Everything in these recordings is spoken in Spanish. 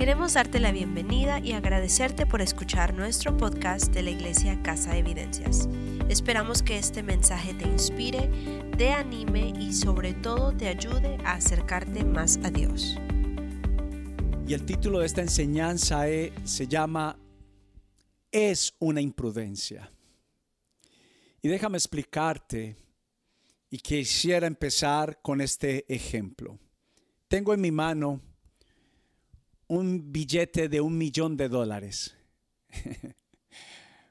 Queremos darte la bienvenida y agradecerte por escuchar nuestro podcast de la Iglesia Casa de Evidencias. Esperamos que este mensaje te inspire, te anime y sobre todo te ayude a acercarte más a Dios. Y el título de esta enseñanza e, se llama Es una imprudencia. Y déjame explicarte y quisiera empezar con este ejemplo. Tengo en mi mano un billete de un millón de dólares.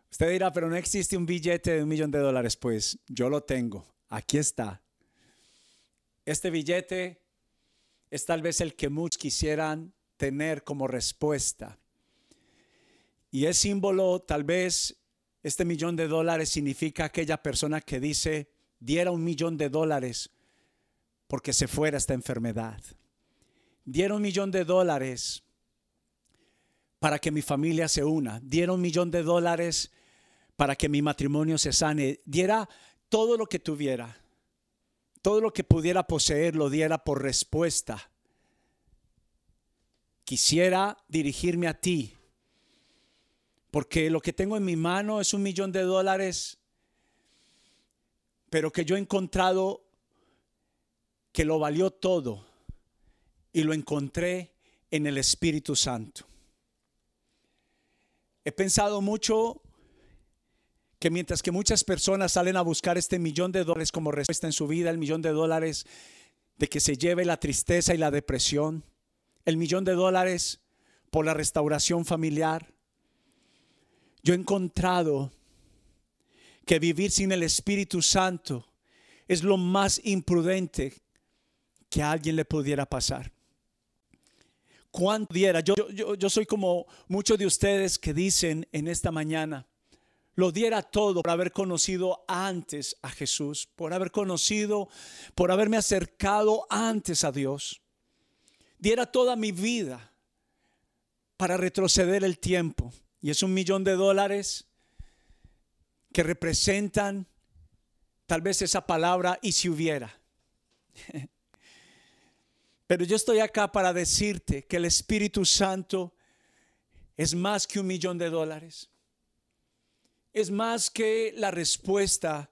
Usted dirá, pero no existe un billete de un millón de dólares. Pues yo lo tengo. Aquí está. Este billete es tal vez el que muchos quisieran tener como respuesta. Y es símbolo, tal vez, este millón de dólares significa aquella persona que dice, diera un millón de dólares porque se fuera esta enfermedad. Diera un millón de dólares para que mi familia se una, diera un millón de dólares para que mi matrimonio se sane, diera todo lo que tuviera, todo lo que pudiera poseer, lo diera por respuesta. Quisiera dirigirme a ti, porque lo que tengo en mi mano es un millón de dólares, pero que yo he encontrado que lo valió todo y lo encontré en el Espíritu Santo. He pensado mucho que mientras que muchas personas salen a buscar este millón de dólares como respuesta en su vida, el millón de dólares de que se lleve la tristeza y la depresión, el millón de dólares por la restauración familiar, yo he encontrado que vivir sin el Espíritu Santo es lo más imprudente que a alguien le pudiera pasar diera. Yo, yo, yo soy como muchos de ustedes que dicen en esta mañana, lo diera todo por haber conocido antes a Jesús, por haber conocido, por haberme acercado antes a Dios. Diera toda mi vida para retroceder el tiempo. Y es un millón de dólares que representan tal vez esa palabra y si hubiera. Pero yo estoy acá para decirte que el Espíritu Santo es más que un millón de dólares. Es más que la respuesta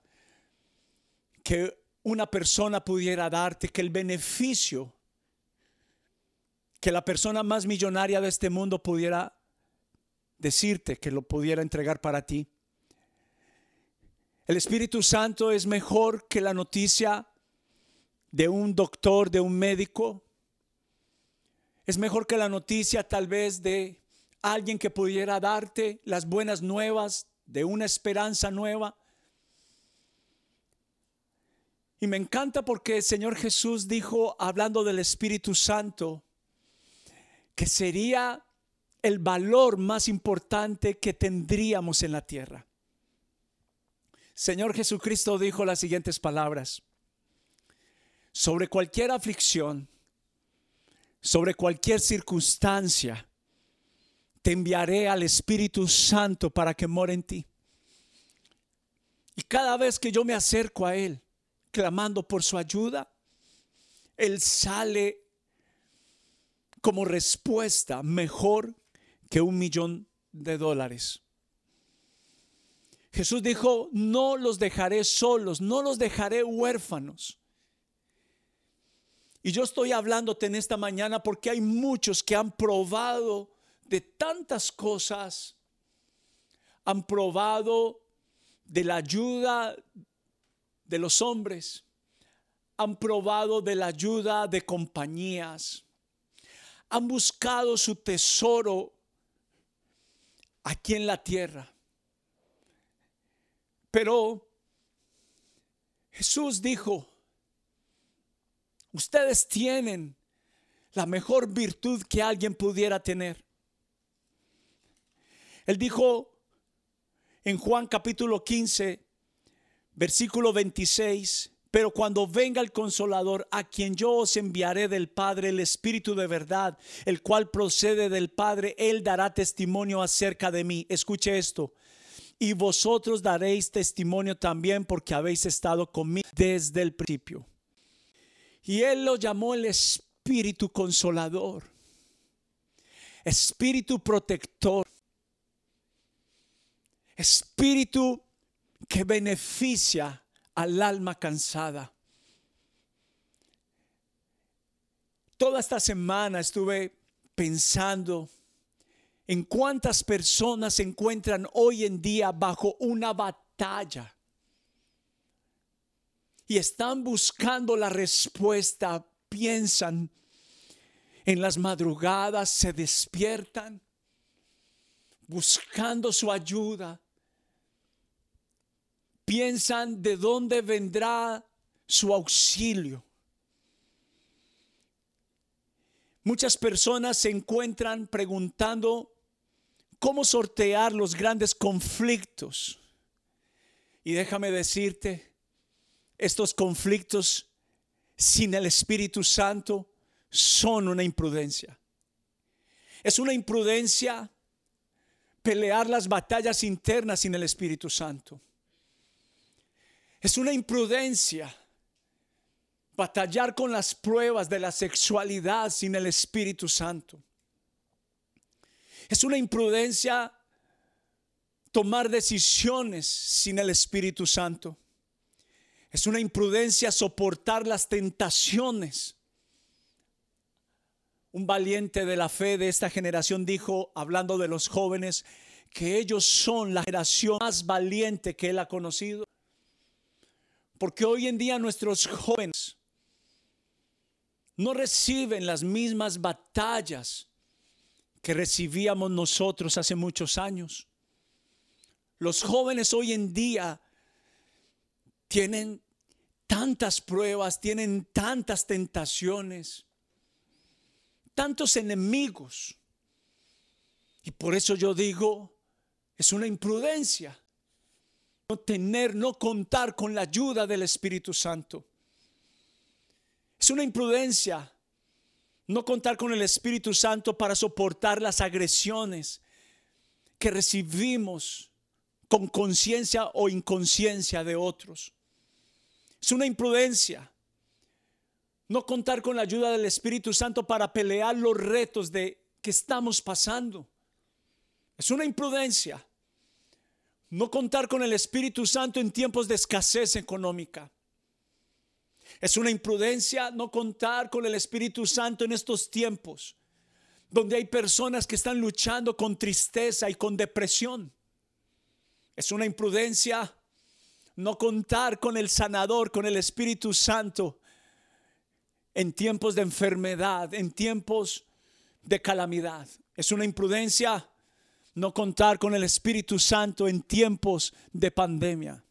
que una persona pudiera darte, que el beneficio que la persona más millonaria de este mundo pudiera decirte, que lo pudiera entregar para ti. El Espíritu Santo es mejor que la noticia de un doctor, de un médico, es mejor que la noticia tal vez de alguien que pudiera darte las buenas nuevas de una esperanza nueva. Y me encanta porque el Señor Jesús dijo, hablando del Espíritu Santo, que sería el valor más importante que tendríamos en la tierra. Señor Jesucristo dijo las siguientes palabras, sobre cualquier aflicción, sobre cualquier circunstancia, te enviaré al Espíritu Santo para que more en ti. Y cada vez que yo me acerco a Él, clamando por su ayuda, Él sale como respuesta mejor que un millón de dólares. Jesús dijo, no los dejaré solos, no los dejaré huérfanos. Y yo estoy hablándote en esta mañana porque hay muchos que han probado de tantas cosas, han probado de la ayuda de los hombres, han probado de la ayuda de compañías, han buscado su tesoro aquí en la tierra. Pero Jesús dijo, Ustedes tienen la mejor virtud que alguien pudiera tener. Él dijo en Juan capítulo 15, versículo 26, pero cuando venga el consolador, a quien yo os enviaré del Padre, el Espíritu de verdad, el cual procede del Padre, él dará testimonio acerca de mí. Escuche esto. Y vosotros daréis testimonio también porque habéis estado conmigo desde el principio. Y él lo llamó el Espíritu Consolador. espíritu protector, espíritu que beneficia al alma cansada. Toda esta semana estuve pensando en cuántas personas se encuentran hoy en día bajo una batalla y están buscando la respuesta, piensan en las madrugadas, se despiertan buscando su ayuda, piensan de dónde vendrá su auxilio. Muchas personas se encuentran preguntando cómo sortear los grandes conflictos. Y déjame decirte, estos conflictos sin el Espíritu Santo son una imprudencia. Es una imprudencia pelear las batallas internas sin el Espíritu Santo. Es una imprudencia batallar con las pruebas de la sexualidad sin el Espíritu Santo. Es una imprudencia tomar decisiones sin el Espíritu Santo. Es una imprudencia soportar las tentaciones. Un valiente de la fe de esta generación dijo, hablando de los jóvenes, que ellos son la generación más valiente que él ha conocido. Porque hoy en día nuestros jóvenes no reciben las mismas batallas que recibíamos nosotros hace muchos años. Los jóvenes hoy en día tienen tantas pruebas, tienen tantas tentaciones, tantos enemigos. Y por eso yo digo, es una imprudencia no tener, no contar con la ayuda del Espíritu Santo. Es una imprudencia no contar con el Espíritu Santo para soportar las agresiones que recibimos con conciencia o inconsciencia de otros. Es una imprudencia no contar con la ayuda del Espíritu Santo para pelear los retos de que estamos pasando. Es una imprudencia no contar con el Espíritu Santo en tiempos de escasez económica. Es una imprudencia no contar con el Espíritu Santo en estos tiempos, donde hay personas que están luchando con tristeza y con depresión. Es una imprudencia no contar con el sanador, con el Espíritu Santo, en tiempos de enfermedad, en tiempos de calamidad. Es una imprudencia no contar con el Espíritu Santo en tiempos de pandemia.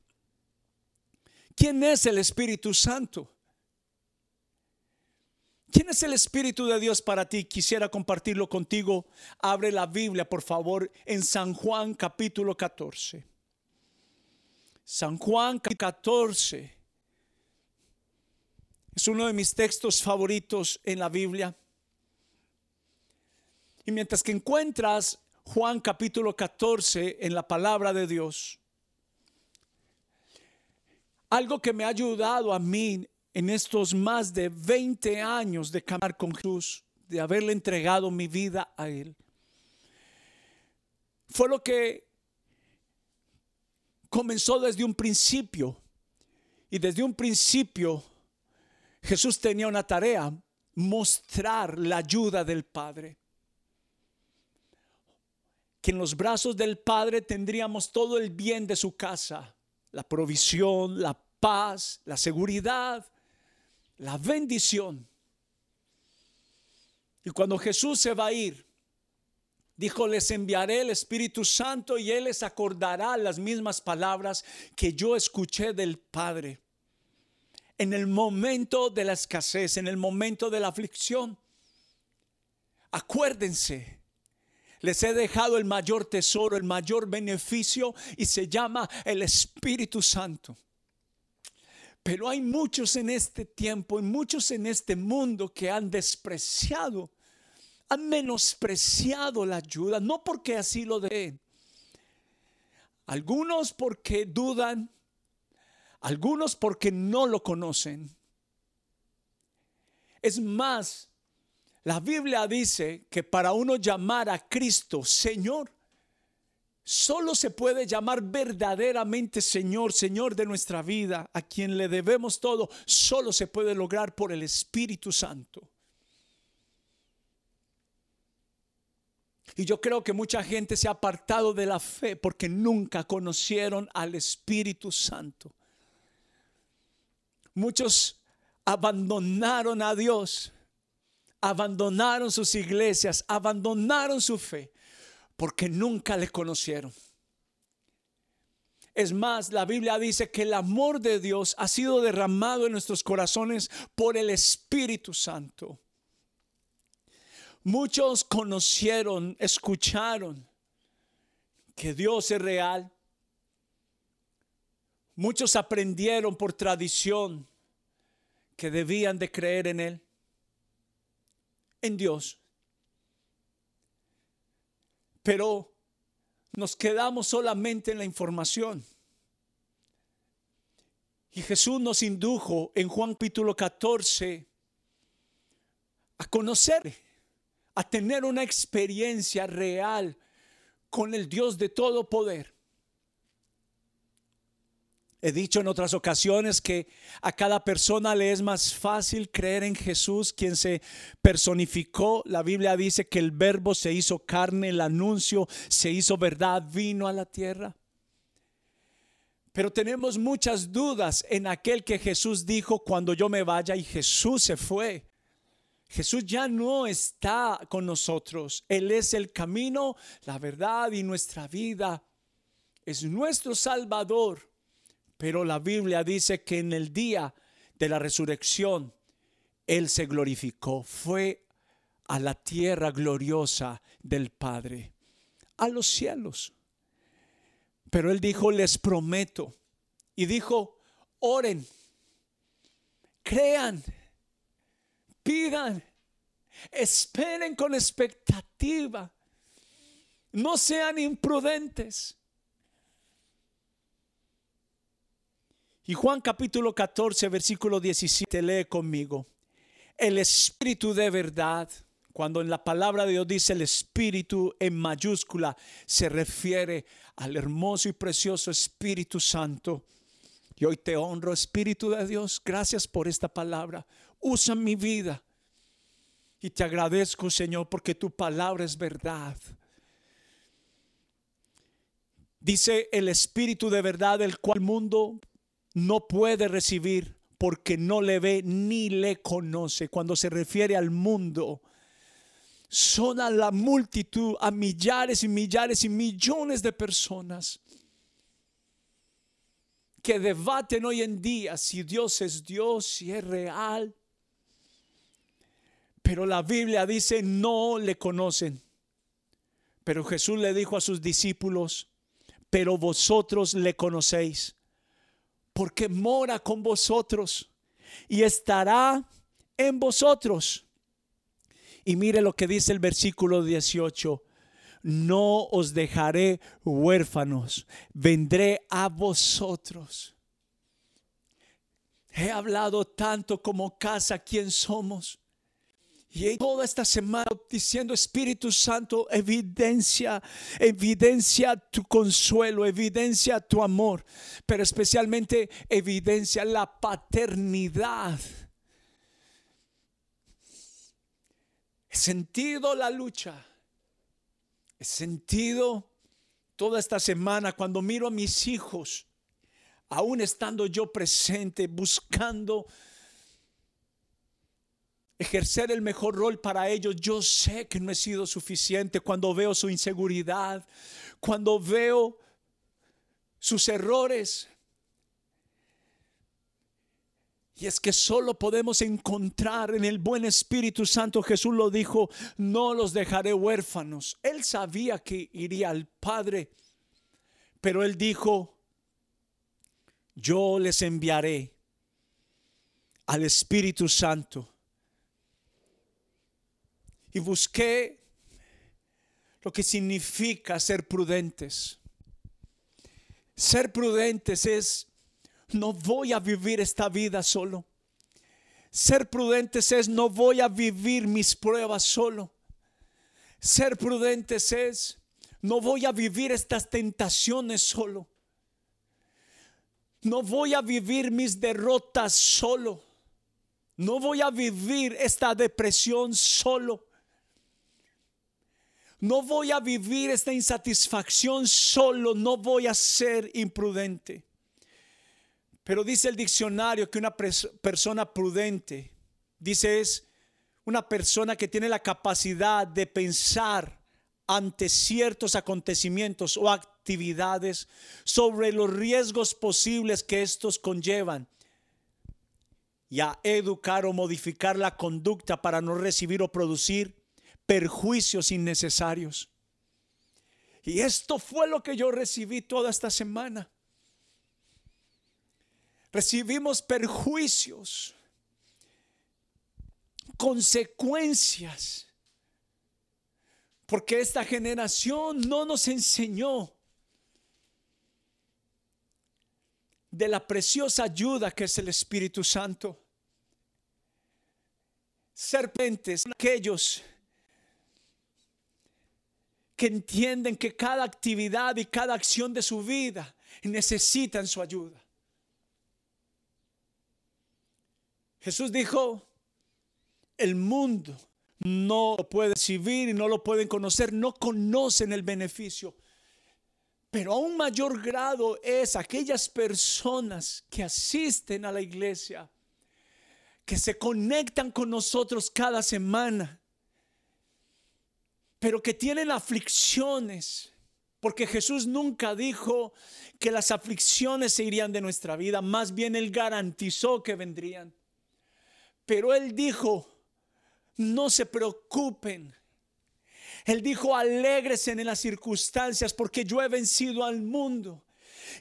¿Quién es el Espíritu Santo? ¿Quién es el Espíritu de Dios para ti? Quisiera compartirlo contigo. Abre la Biblia, por favor, en San Juan capítulo 14. San Juan 14 es uno de mis textos favoritos en la Biblia. Y mientras que encuentras Juan capítulo 14 en la palabra de Dios, algo que me ha ayudado a mí en estos más de 20 años de caminar con Jesús, de haberle entregado mi vida a Él, fue lo que comenzó desde un principio. Y desde un principio Jesús tenía una tarea, mostrar la ayuda del Padre. Que en los brazos del Padre tendríamos todo el bien de su casa, la provisión, la paz, la seguridad, la bendición. Y cuando Jesús se va a ir, dijo, les enviaré el Espíritu Santo y Él les acordará las mismas palabras que yo escuché del Padre. En el momento de la escasez, en el momento de la aflicción, acuérdense, les he dejado el mayor tesoro, el mayor beneficio y se llama el Espíritu Santo. Pero hay muchos en este tiempo y muchos en este mundo que han despreciado, han menospreciado la ayuda, no porque así lo den. Algunos porque dudan, algunos porque no lo conocen. Es más, La Biblia dice que para uno llamar a Cristo Señor, solo se puede llamar verdaderamente Señor, Señor de nuestra vida, a quien le debemos todo, solo se puede lograr por el Espíritu Santo. Y yo creo que mucha gente se ha apartado de la fe porque nunca conocieron al Espíritu Santo. Muchos abandonaron a Dios, abandonaron sus iglesias, abandonaron su fe porque nunca le conocieron. Es más, la Biblia dice que el amor de Dios ha sido derramado en nuestros corazones por el Espíritu Santo. Muchos conocieron, escucharon que Dios es real. Muchos aprendieron por tradición que debían de creer en Él, en Dios. Pero nos quedamos solamente en la información. Y Jesús nos indujo en Juan capítulo 14 a conocer a tener una experiencia real con el Dios de todo poder. He dicho en otras ocasiones que a cada persona le es más fácil creer en Jesús, quien se personificó. La Biblia dice que el verbo se hizo carne, el anuncio se hizo verdad, vino a la tierra. Pero tenemos muchas dudas en aquel que Jesús dijo cuando yo me vaya y Jesús se fue. Jesús ya no está con nosotros. Él es el camino, la verdad y nuestra vida. Es nuestro Salvador. Pero la Biblia dice que en el día de la resurrección, Él se glorificó. Fue a la tierra gloriosa del Padre, a los cielos. Pero Él dijo, les prometo. Y dijo, oren, crean pidan, esperen con expectativa, no sean imprudentes. Y Juan capítulo 14, versículo 17, lee conmigo. El Espíritu de verdad, cuando en la palabra de Dios dice el Espíritu en mayúscula, se refiere al hermoso y precioso Espíritu Santo. Y hoy te honro, Espíritu de Dios. Gracias por esta palabra usa mi vida. Y te agradezco, Señor, porque tu palabra es verdad. Dice el Espíritu de verdad, el cual el mundo no puede recibir porque no le ve ni le conoce. Cuando se refiere al mundo, son a la multitud, a millares y millares y millones de personas que debaten hoy en día si Dios es Dios, si es real, pero la Biblia dice, no le conocen. Pero Jesús le dijo a sus discípulos, pero vosotros le conocéis, porque mora con vosotros y estará en vosotros. Y mire lo que dice el versículo 18. No os dejaré huérfanos, vendré a vosotros. He hablado tanto como casa, ¿quién somos? Y toda esta semana diciendo, Espíritu Santo, evidencia, evidencia tu consuelo, evidencia tu amor, pero especialmente evidencia la paternidad. He sentido la lucha, he sentido toda esta semana cuando miro a mis hijos, aún estando yo presente, buscando ejercer el mejor rol para ellos, yo sé que no he sido suficiente cuando veo su inseguridad, cuando veo sus errores. Y es que solo podemos encontrar en el buen Espíritu Santo, Jesús lo dijo, no los dejaré huérfanos. Él sabía que iría al Padre, pero él dijo, yo les enviaré al Espíritu Santo y busqué lo que significa ser prudentes. Ser prudentes es, no voy a vivir esta vida solo. Ser prudentes es no voy a vivir mis pruebas solo. Ser prudentes es no voy a vivir estas tentaciones solo. No voy a vivir mis derrotas solo. No voy a vivir esta depresión solo. No voy a vivir esta insatisfacción solo. No voy a ser imprudente. Pero dice el diccionario que una persona prudente, dice es una persona que tiene la capacidad de pensar ante ciertos acontecimientos o actividades sobre los riesgos posibles que estos conllevan y a educar o modificar la conducta para no recibir o producir perjuicios innecesarios. Y esto fue lo que yo recibí toda esta semana. Recibimos perjuicios, consecuencias, porque esta generación no nos enseñó de la preciosa ayuda que es el Espíritu Santo. Serpentes, aquellos que entienden que cada actividad y cada acción de su vida necesitan su ayuda. Jesús dijo, el mundo no lo puede recibir y no lo pueden conocer, no conocen el beneficio pero a un mayor grado es aquellas personas que asisten a la iglesia, que se conectan con nosotros cada semana, pero que tienen aflicciones, porque Jesús nunca dijo que las aflicciones se irían de nuestra vida, más bien Él garantizó que vendrían. Pero Él dijo, no se preocupen él dijo, alegres en las circunstancias porque yo he vencido al mundo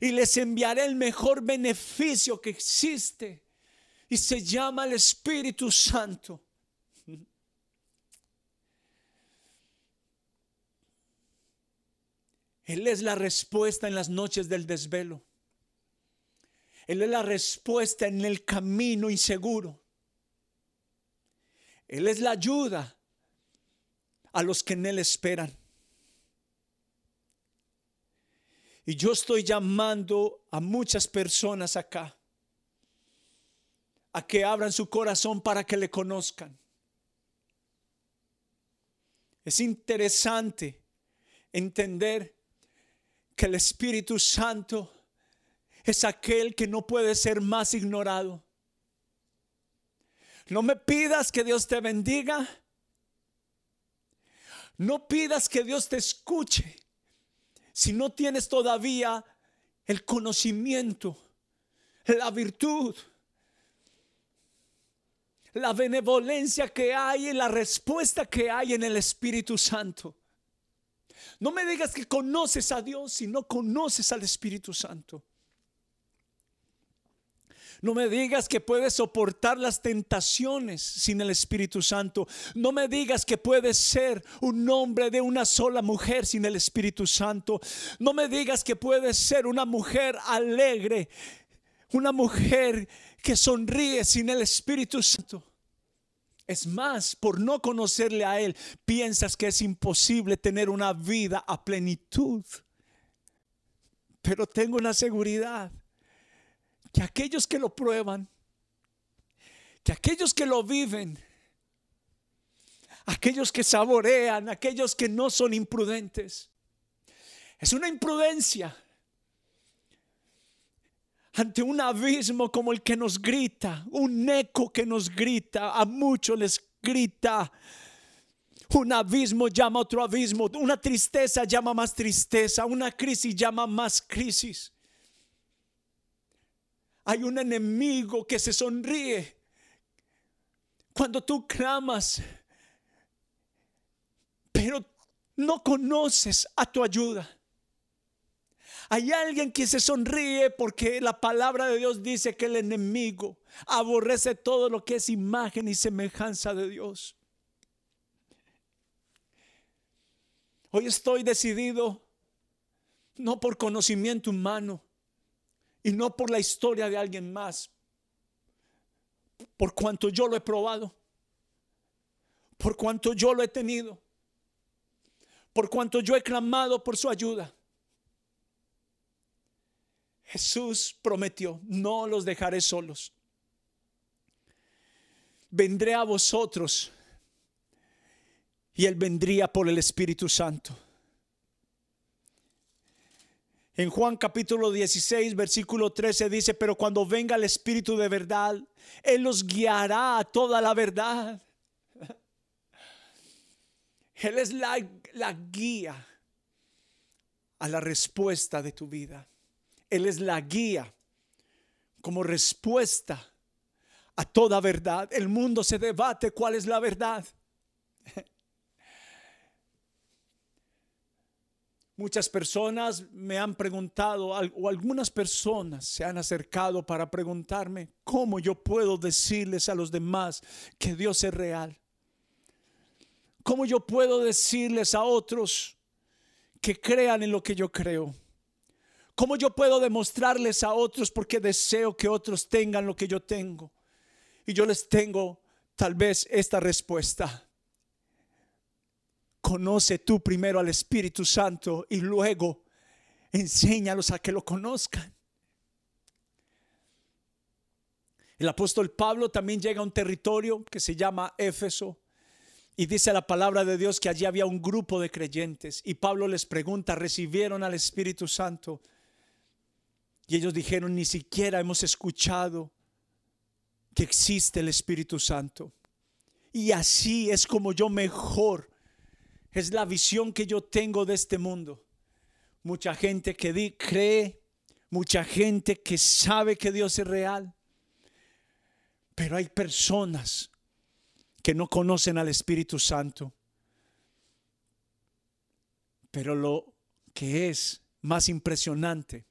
y les enviaré el mejor beneficio que existe y se llama el Espíritu Santo. Él es la respuesta en las noches del desvelo. Él es la respuesta en el camino inseguro. Él es la ayuda a los que en Él esperan. Y yo estoy llamando a muchas personas acá a que abran su corazón para que le conozcan. Es interesante entender que el Espíritu Santo es aquel que no puede ser más ignorado. No me pidas que Dios te bendiga no pidas que Dios te escuche si no tienes todavía el conocimiento, la virtud, la benevolencia que hay y la respuesta que hay en el Espíritu Santo. No me digas que conoces a Dios si no conoces al Espíritu Santo. No me digas que puedes soportar las tentaciones sin el Espíritu Santo. No me digas que puedes ser un hombre de una sola mujer sin el Espíritu Santo. No me digas que puedes ser una mujer alegre, una mujer que sonríe sin el Espíritu Santo. Es más, por no conocerle a Él, piensas que es imposible tener una vida a plenitud. Pero tengo una seguridad que aquellos que lo prueban, que aquellos que lo viven, aquellos que saborean, aquellos que no son imprudentes, es una imprudencia ante un abismo como el que nos grita, un eco que nos grita, a muchos les grita. Un abismo llama otro abismo, una tristeza llama más tristeza, una crisis llama más crisis. Hay un enemigo que se sonríe cuando tú clamas, pero no conoces a tu ayuda. Hay alguien que se sonríe porque la palabra de Dios dice que el enemigo aborrece todo lo que es imagen y semejanza de Dios. Hoy estoy decidido, no por conocimiento humano, y no por la historia de alguien más, por cuanto yo lo he probado, por cuanto yo lo he tenido, por cuanto yo he clamado por su ayuda. Jesús prometió, no los dejaré solos. Vendré a vosotros y Él vendría por el Espíritu Santo. En Juan capítulo 16, versículo 13 dice, pero cuando venga el Espíritu de verdad, Él los guiará a toda la verdad. Él es la, la guía a la respuesta de tu vida. Él es la guía como respuesta a toda verdad. El mundo se debate cuál es la verdad. Muchas personas me han preguntado, o algunas personas se han acercado para preguntarme cómo yo puedo decirles a los demás que Dios es real. ¿Cómo yo puedo decirles a otros que crean en lo que yo creo? ¿Cómo yo puedo demostrarles a otros porque deseo que otros tengan lo que yo tengo? Y yo les tengo tal vez esta respuesta conoce tú primero al Espíritu Santo y luego enséñalos a que lo conozcan. El apóstol Pablo también llega a un territorio que se llama Éfeso y dice la palabra de Dios que allí había un grupo de creyentes y Pablo les pregunta, ¿recibieron al Espíritu Santo? Y ellos dijeron, ni siquiera hemos escuchado que existe el Espíritu Santo. Y así es como yo mejor es la visión que yo tengo de este mundo. Mucha gente que cree, mucha gente que sabe que Dios es real. Pero hay personas que no conocen al Espíritu Santo. Pero lo que es más impresionante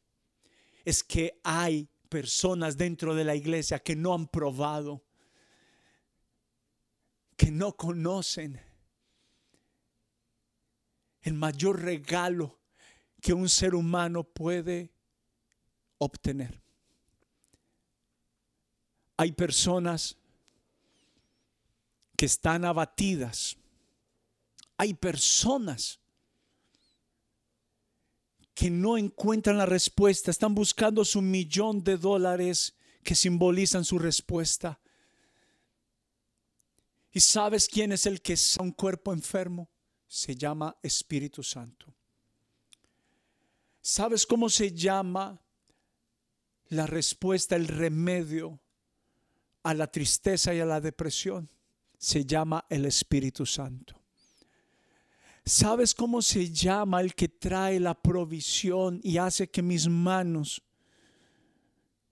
es que hay personas dentro de la iglesia que no han probado, que no conocen el mayor regalo que un ser humano puede obtener. Hay personas que están abatidas. Hay personas que no encuentran la respuesta, están buscando su millón de dólares que simbolizan su respuesta. ¿Y sabes quién es el que es un cuerpo enfermo? se llama Espíritu Santo. ¿Sabes cómo se llama la respuesta, el remedio a la tristeza y a la depresión? Se llama el Espíritu Santo. ¿Sabes cómo se llama el que trae la provisión y hace que mis manos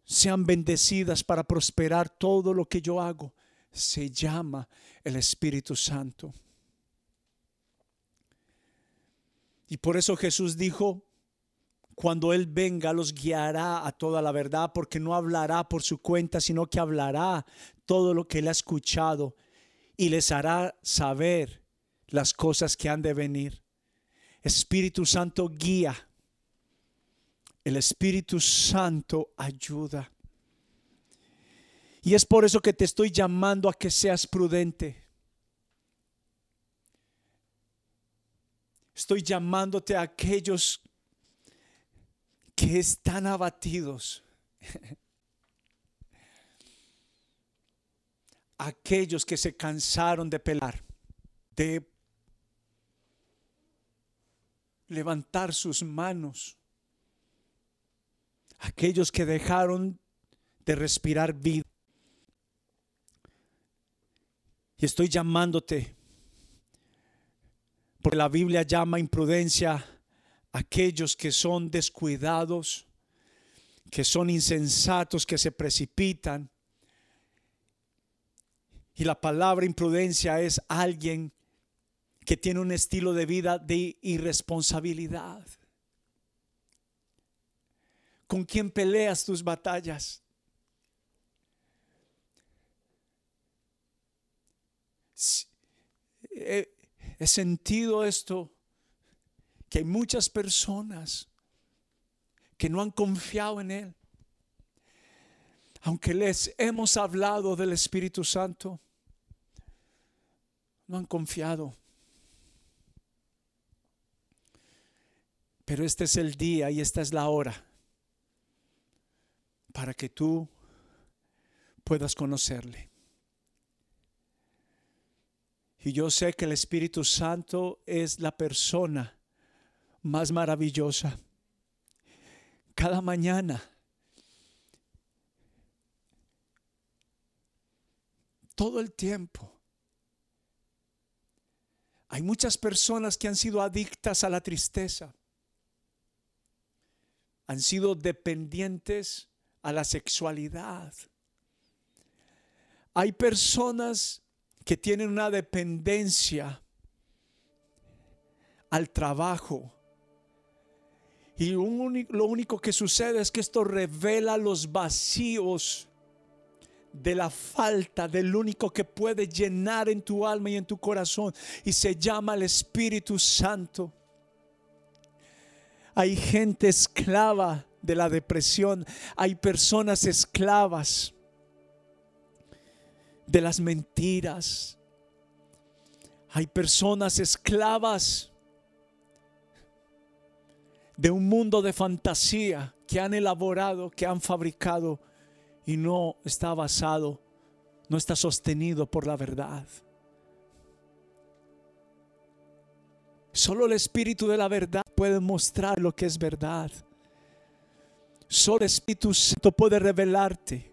sean bendecidas para prosperar todo lo que yo hago? Se llama el Espíritu Santo. Y por eso Jesús dijo, cuando Él venga los guiará a toda la verdad, porque no hablará por su cuenta, sino que hablará todo lo que Él ha escuchado y les hará saber las cosas que han de venir. Espíritu Santo guía. El Espíritu Santo ayuda. Y es por eso que te estoy llamando a que seas prudente. Estoy llamándote a aquellos que están abatidos. aquellos que se cansaron de pelar, de levantar sus manos. Aquellos que dejaron de respirar vida. Y estoy llamándote porque la Biblia llama imprudencia a aquellos que son descuidados, que son insensatos, que se precipitan. Y la palabra imprudencia es alguien que tiene un estilo de vida de irresponsabilidad. ¿Con quién peleas tus batallas? He sentido esto, que hay muchas personas que no han confiado en Él. aunque les hemos hablado del Espíritu Santo, no han confiado. Pero este es el día y esta es la hora para que tú puedas conocerle. Y yo sé que el Espíritu Santo es la persona más maravillosa. Cada mañana todo el tiempo. Hay muchas personas que han sido adictas a la tristeza. Han sido dependientes a la sexualidad. Hay personas que tienen una dependencia al trabajo. Y lo único que sucede es que esto revela los vacíos de la falta del único que puede llenar en tu alma y en tu corazón y se llama el Espíritu Santo. Hay gente esclava de la depresión, hay personas esclavas de las mentiras, hay personas esclavas de un mundo de fantasía que han elaborado, que han fabricado y no está basado, no está sostenido por la verdad. Solo el Espíritu de la verdad puede mostrar lo que es verdad. Solo el Espíritu Santo puede revelarte.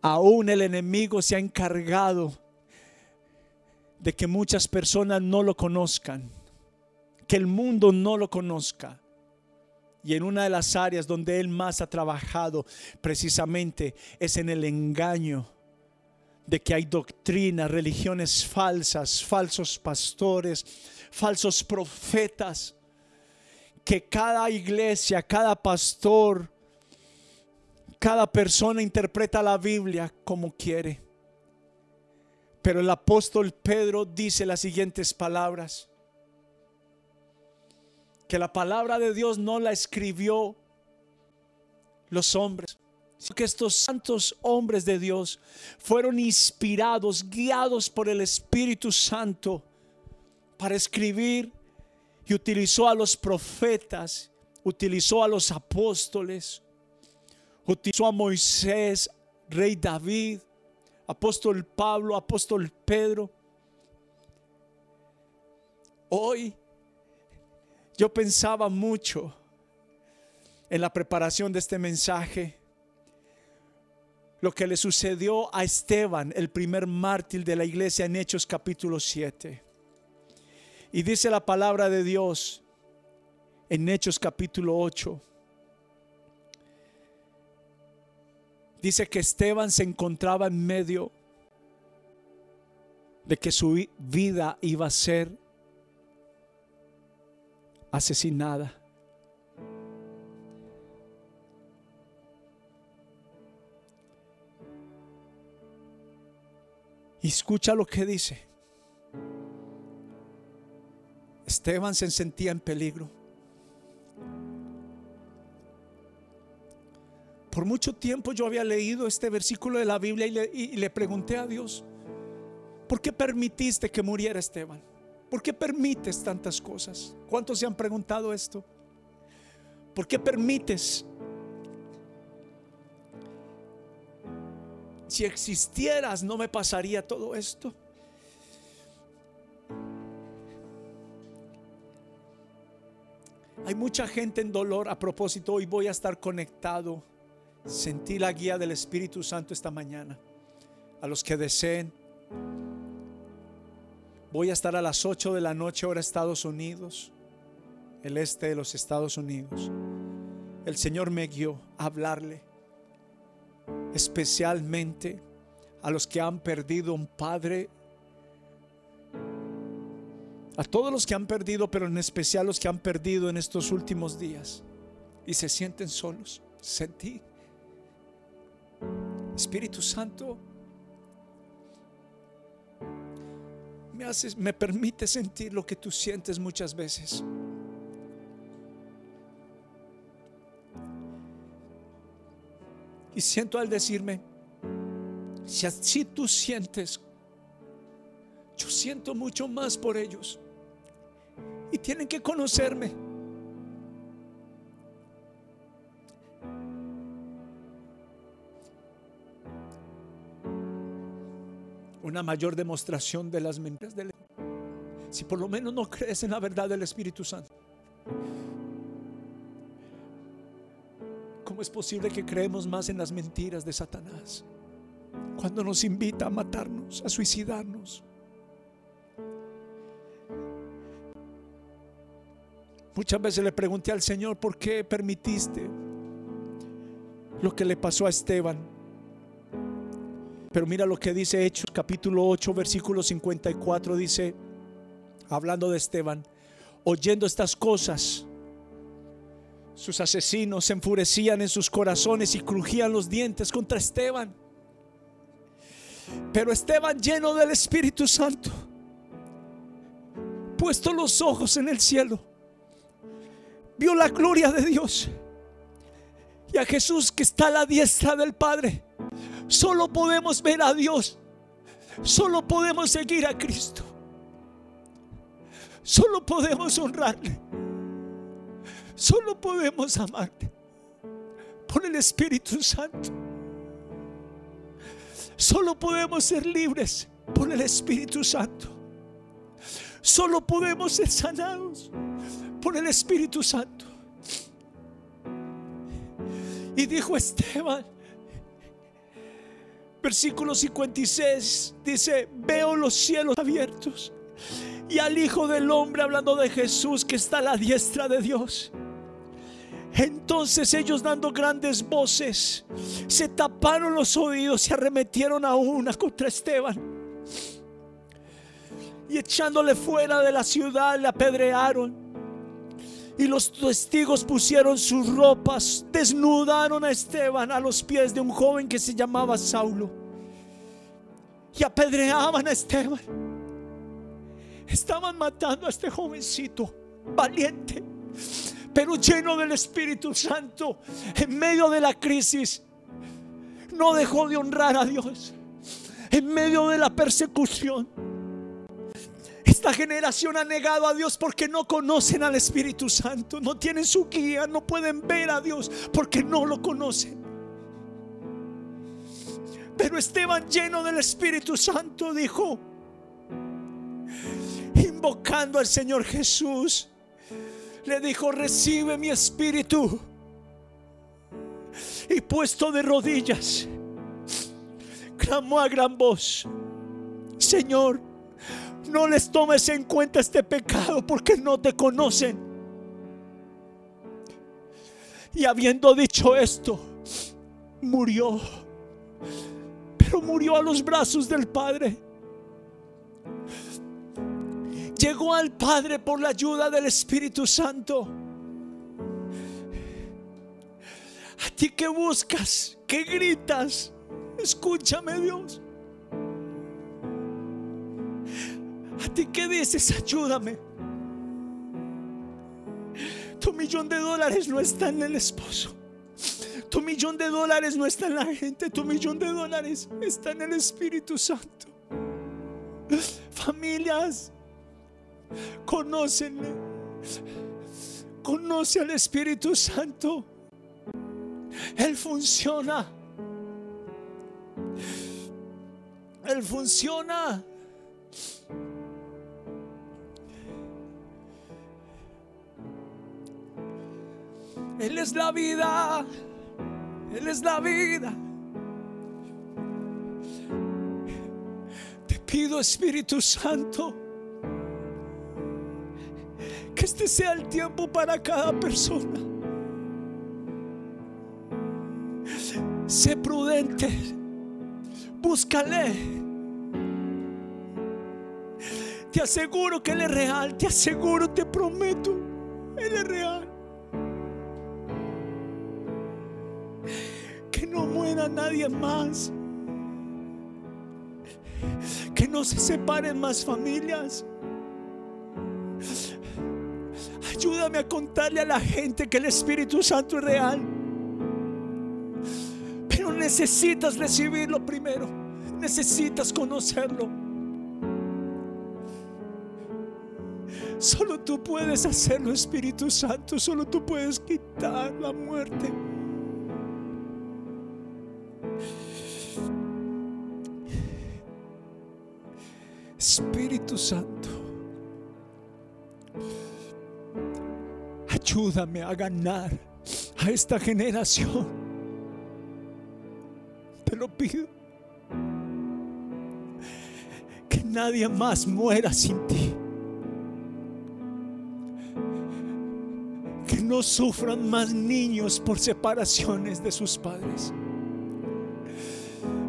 Aún el enemigo se ha encargado de que muchas personas no lo conozcan, que el mundo no lo conozca. Y en una de las áreas donde él más ha trabajado precisamente es en el engaño de que hay doctrinas, religiones falsas, falsos pastores, falsos profetas, que cada iglesia, cada pastor, cada persona interpreta la Biblia como quiere. Pero el apóstol Pedro dice las siguientes palabras que la palabra de Dios no la escribió los hombres, que estos santos hombres de Dios fueron inspirados, guiados por el Espíritu Santo para escribir y utilizó a los profetas, utilizó a los apóstoles, utilizó a Moisés, rey David, apóstol Pablo, apóstol Pedro. Hoy yo pensaba mucho en la preparación de este mensaje lo que le sucedió a Esteban, el primer mártir de la iglesia en Hechos capítulo 7. Y dice la palabra de Dios en Hechos capítulo 8. Dice que Esteban se encontraba en medio de que su vida iba a ser asesinada. Escucha lo que dice. Esteban se sentía en peligro. Por mucho tiempo yo había leído este versículo de la Biblia y le, pregunté a Dios, ¿por qué permitiste que muriera Esteban? ¿Por qué permites tantas cosas? ¿Cuántos se han preguntado esto? ¿Por qué permites? Si existieras no me pasaría todo esto. Hay mucha gente en dolor. A propósito, hoy voy a estar conectado. Sentí la guía del Espíritu Santo esta mañana. A los que deseen Voy a estar a las 8 de la noche hora Estados Unidos, el este de los Estados Unidos. El Señor me guió a hablarle especialmente a los que han perdido un padre, a todos los que han perdido, pero en especial los que han perdido en estos últimos días y se sienten solos. Sentí, Espíritu Santo, me haces, me permite sentir lo que tú sientes muchas veces. Y siento al decirme, si así tú sientes, yo siento mucho más por ellos. Y tienen que conocerme. Una mayor demostración de las mentiras del si por lo menos no crees en la verdad del Espíritu Santo. ¿Cómo es posible que creemos más en las mentiras de Satanás cuando nos invita a matarnos, a suicidarnos? Muchas veces le pregunté al Señor, ¿por qué permitiste lo que le pasó a Esteban? Pero mira lo que dice Hechos capítulo 8, versículo 54, dice, hablando de Esteban, oyendo estas cosas, sus asesinos se enfurecían en sus corazones y crujían los dientes contra Esteban. Pero Esteban lleno del Espíritu Santo, puesto los ojos en el cielo, vio la gloria de Dios y a Jesús que está a la diestra del Padre. Solo podemos ver a Dios, solo podemos seguir a Cristo, solo podemos honrarle, solo podemos amarle por el Espíritu Santo. Solo podemos ser libres por el Espíritu Santo. Solo podemos ser sanados por el Espíritu Santo. Y dijo Esteban, versículo 56, dice, veo los cielos abiertos y al Hijo del Hombre hablando de Jesús que está a la diestra de Dios. Entonces ellos dando grandes voces, se taparon los oídos y arremetieron a una contra Esteban. Y echándole fuera de la ciudad le apedrearon. Y los testigos pusieron sus ropas, desnudaron a Esteban a los pies de un joven que se llamaba Saulo. Y apedreaban a Esteban. Estaban matando a este jovencito valiente, pero lleno del Espíritu Santo en medio de la crisis. No dejó de honrar a Dios en medio de la persecución esta generación ha negado a Dios porque no conocen al Espíritu Santo, no tienen su guía, no pueden ver a Dios porque no lo conocen. Pero Esteban lleno del Espíritu Santo dijo, invocando al Señor Jesús, le dijo, recibe mi espíritu. Y puesto de rodillas, clamó a gran voz, Señor, no les tomes en cuenta este pecado porque no te conocen. Y habiendo dicho esto, murió. Pero murió a los brazos del Padre. Llegó al Padre por la ayuda del Espíritu Santo. A ti que buscas, que gritas, escúchame Dios. ¿A ti qué dices? Ayúdame. Tu millón de dólares no está en el esposo. Tu millón de dólares no está en la gente. Tu millón de dólares está en el Espíritu Santo. Familias, conócenle. Conoce al Espíritu Santo. Él funciona. Él funciona. Él es la vida. Él es la vida. Te pido Espíritu Santo que este sea el tiempo para cada persona. Sé prudente. Búscale. Te aseguro que Él es real. Te aseguro, te prometo. Él es real. nadie más. Que no se separen más familias. Ayúdame a contarle a la gente que el Espíritu Santo es real. Pero necesitas recibirlo primero. Necesitas conocerlo. Solo tú puedes hacerlo, Espíritu Santo. Solo tú puedes quitar la muerte. Espíritu Santo, ayúdame a ganar a esta generación. Te lo pido. Que nadie más muera sin ti. Que no sufran más niños por separaciones de sus padres.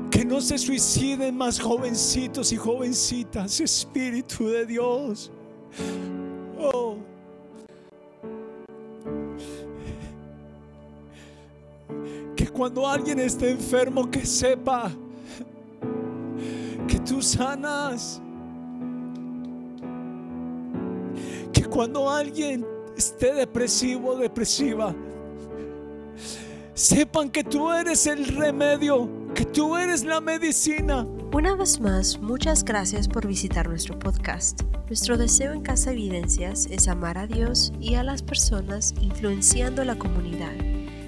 Que no se suiciden más jovencitos y jovencitas, Espíritu de Dios. Cuando alguien esté enfermo, que sepa que tú sanas. Que cuando alguien esté depresivo o depresiva, sepan que tú eres el remedio, que tú eres la medicina. Una vez más, muchas gracias por visitar nuestro podcast. Nuestro deseo en Casa Evidencias es amar a Dios y a las personas influenciando la comunidad.